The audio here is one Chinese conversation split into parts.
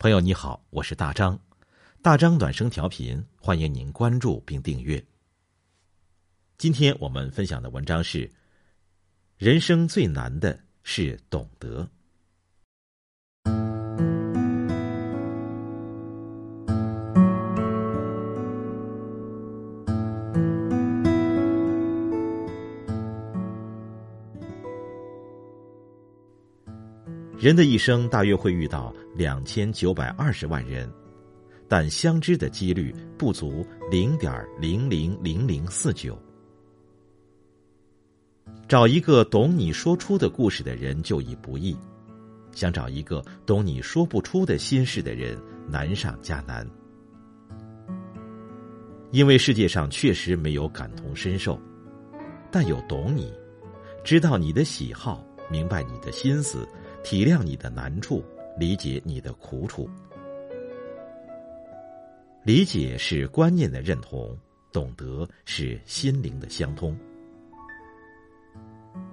朋友你好，我是大张，大张暖声调频，欢迎您关注并订阅。今天我们分享的文章是：人生最难的是懂得。人的一生大约会遇到两千九百二十万人，但相知的几率不足零点零零零零四九。找一个懂你说出的故事的人就已不易，想找一个懂你说不出的心事的人难上加难。因为世界上确实没有感同身受，但有懂你，知道你的喜好，明白你的心思。体谅你的难处，理解你的苦楚。理解是观念的认同，懂得是心灵的相通。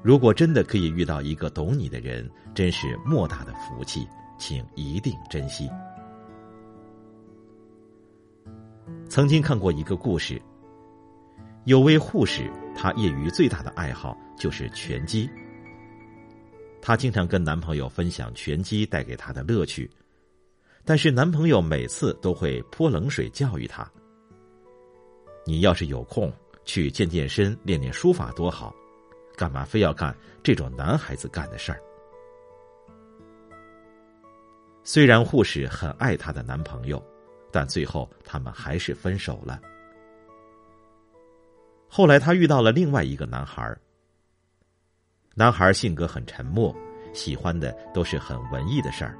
如果真的可以遇到一个懂你的人，真是莫大的福气，请一定珍惜。曾经看过一个故事，有位护士，她业余最大的爱好就是拳击。她经常跟男朋友分享拳击带给她的乐趣，但是男朋友每次都会泼冷水教育她：“你要是有空去健健身、练练书法多好，干嘛非要干这种男孩子干的事儿？”虽然护士很爱她的男朋友，但最后他们还是分手了。后来她遇到了另外一个男孩儿。男孩性格很沉默，喜欢的都是很文艺的事儿。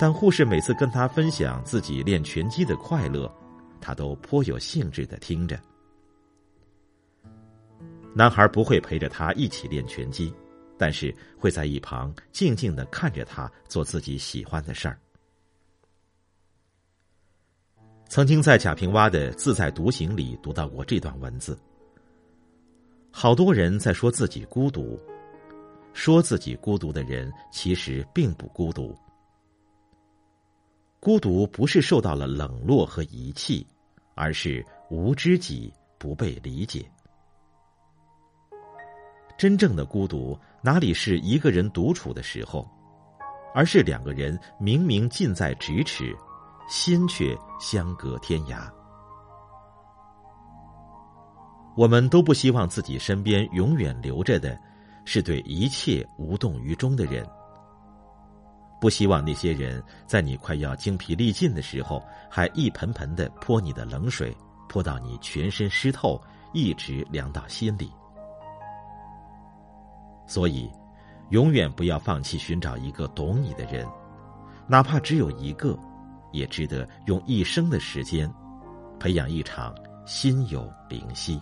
但护士每次跟他分享自己练拳击的快乐，他都颇有兴致的听着。男孩不会陪着他一起练拳击，但是会在一旁静静的看着他做自己喜欢的事儿。曾经在贾平凹的《自在独行》里读到过这段文字。好多人在说自己孤独，说自己孤独的人其实并不孤独。孤独不是受到了冷落和遗弃，而是无知己不被理解。真正的孤独哪里是一个人独处的时候，而是两个人明明近在咫尺，心却相隔天涯。我们都不希望自己身边永远留着的，是对一切无动于衷的人。不希望那些人在你快要精疲力尽的时候，还一盆盆的泼你的冷水，泼到你全身湿透，一直凉到心里。所以，永远不要放弃寻找一个懂你的人，哪怕只有一个，也值得用一生的时间，培养一场心有灵犀。